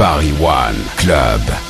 Paris One Club.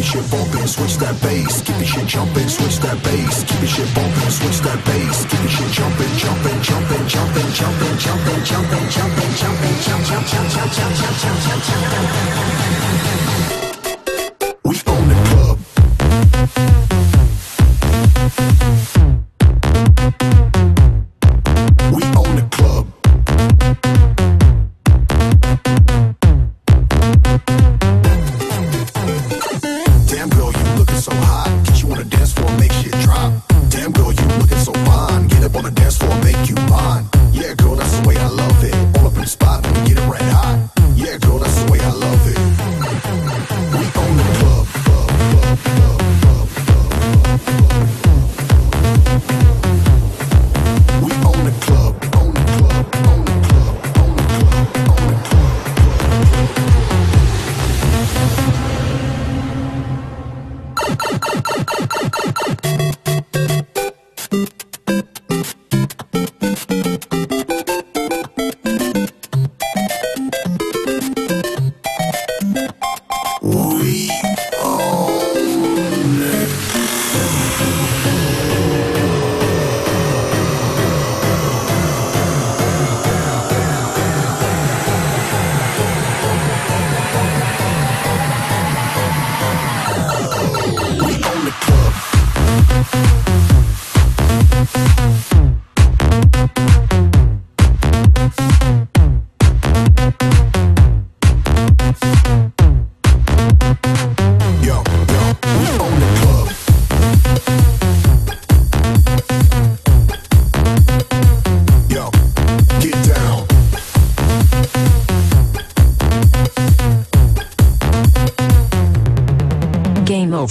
it shit bumping, switch that bass. Keep it shit jumping, switch that bass. Keep it shit bumping, switch that bass. Keep it shit jumping, jumping, jumping, jumping, jumping, jumping, jumping, jumping, jumping, jumping, jumping, jumping, jumping, jumping, jumping, jumping.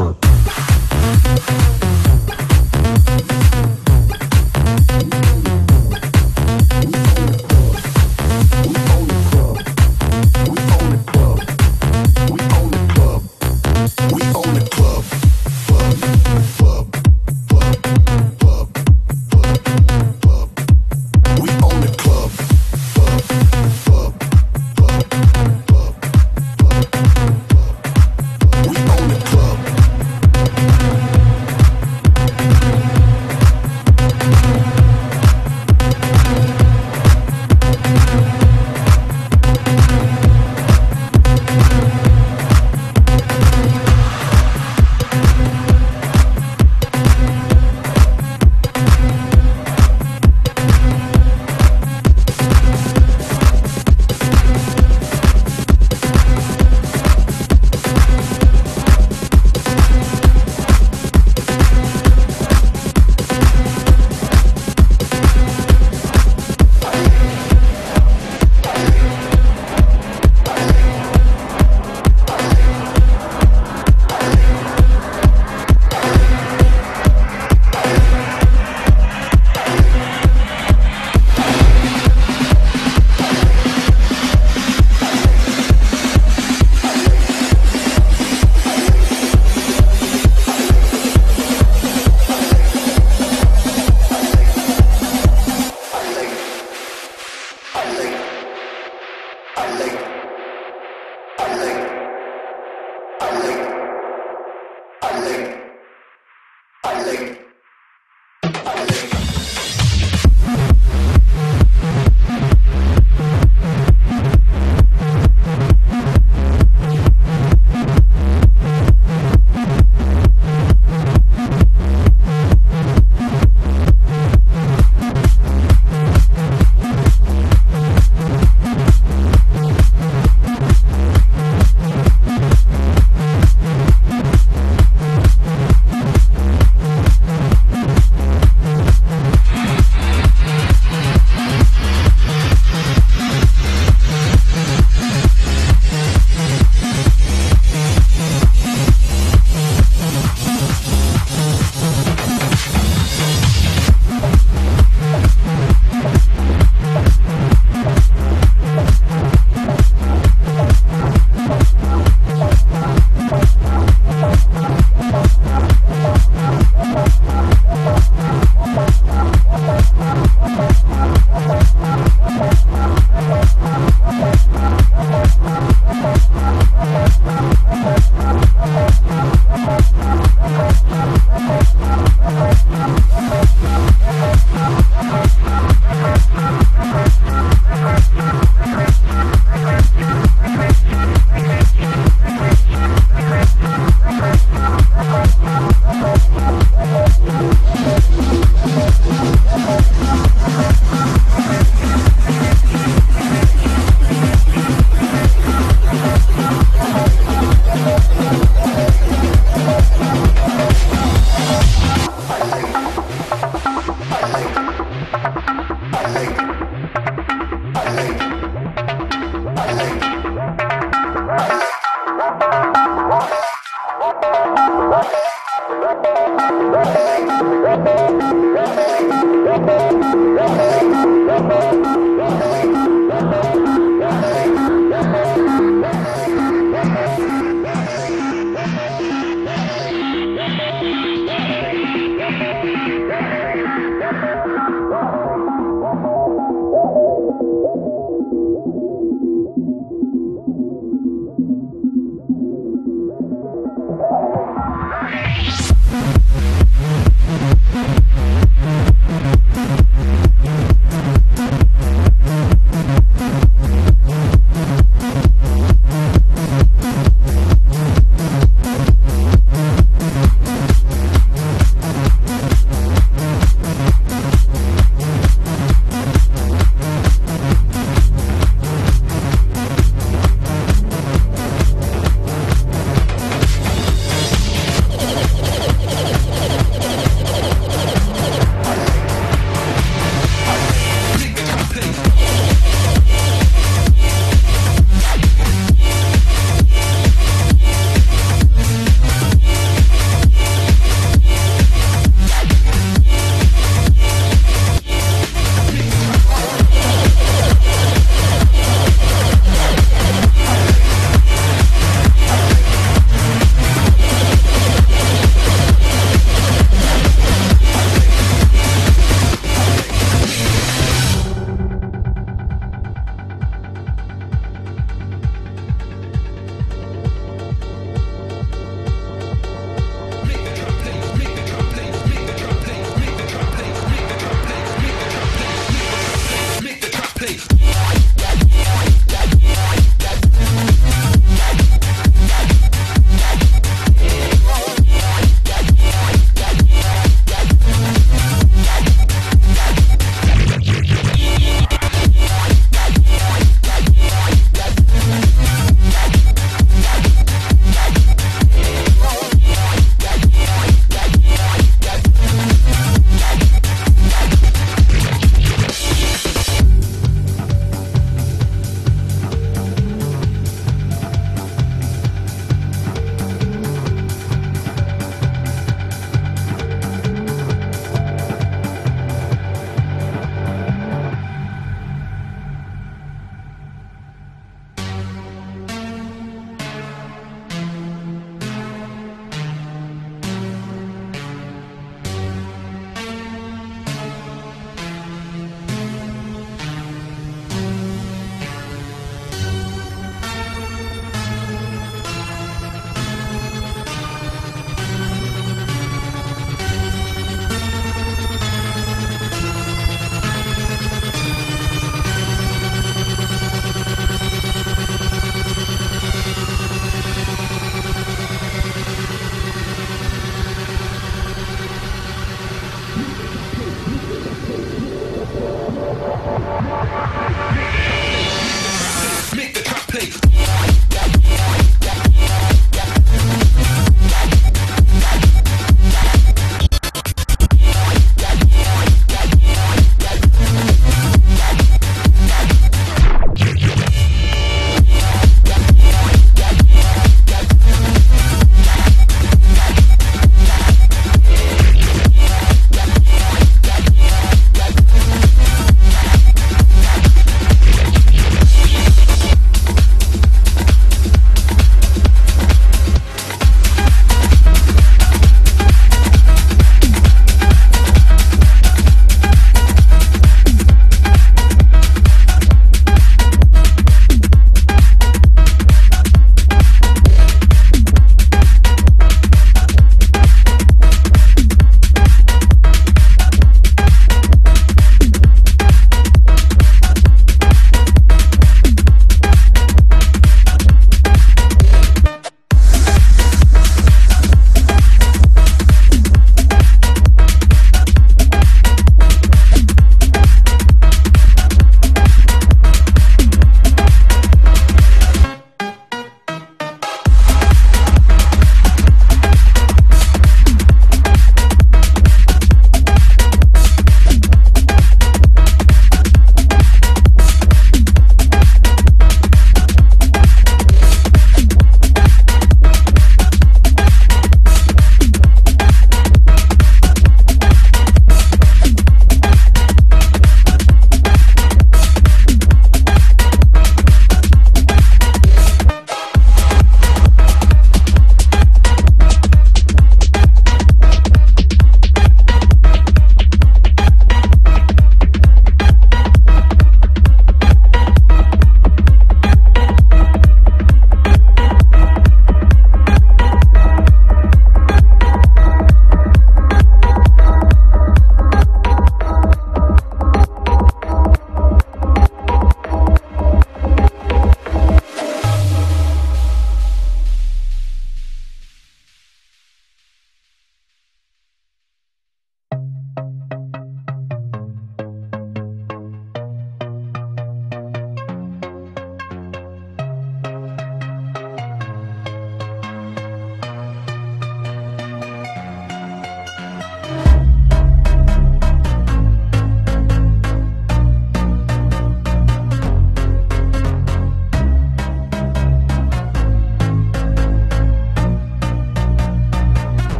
over.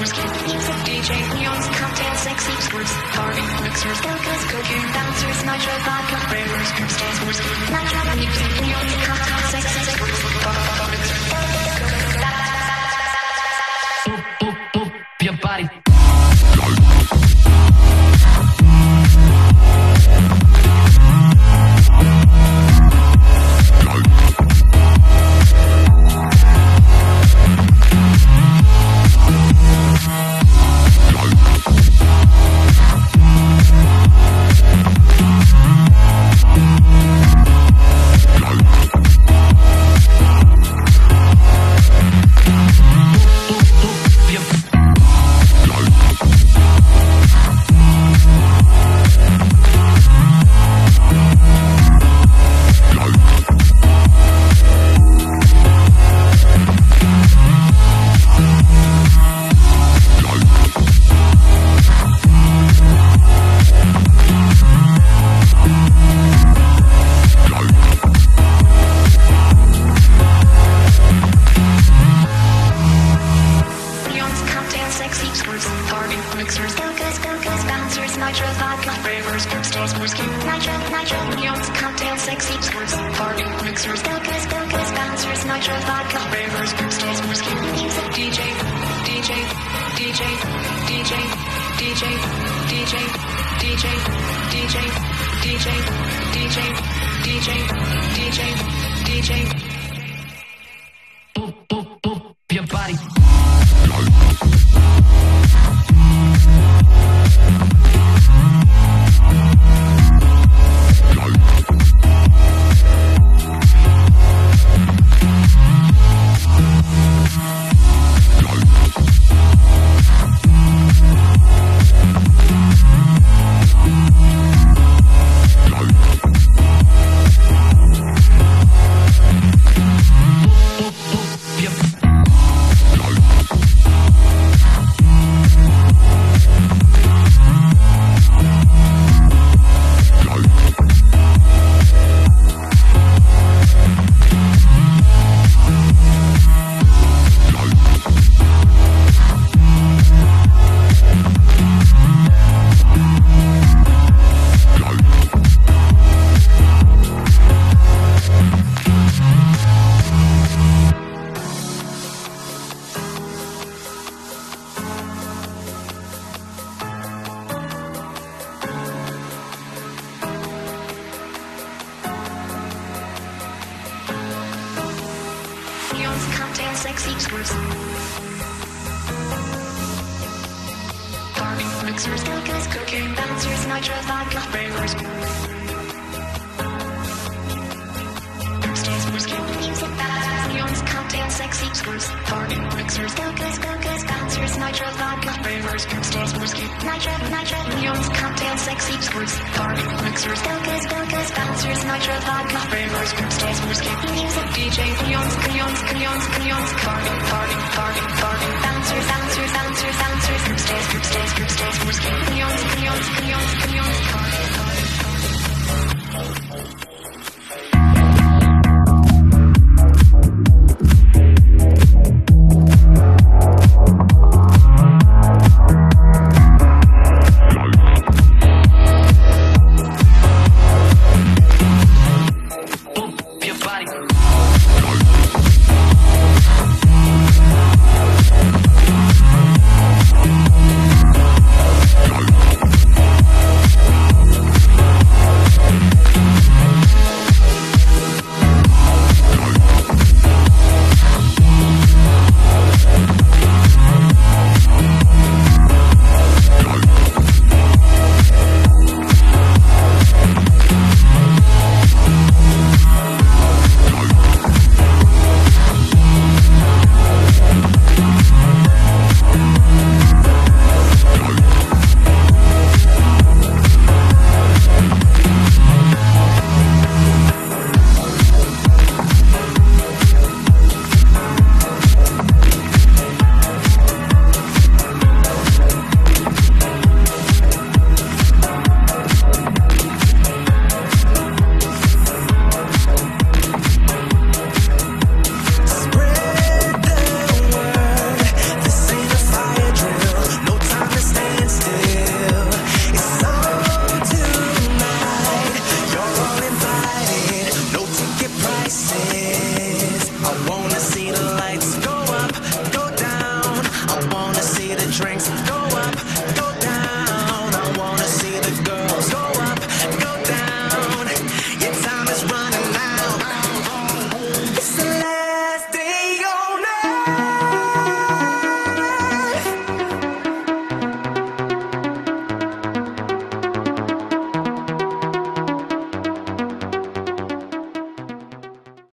Music, DJ neons, cocktails, sex sleepers, carving mixers, deltas, cocaine bouncers, nitro vodka, framers, groups, dancers, nitro music, Leon's cocktails, sex sleepers, bar,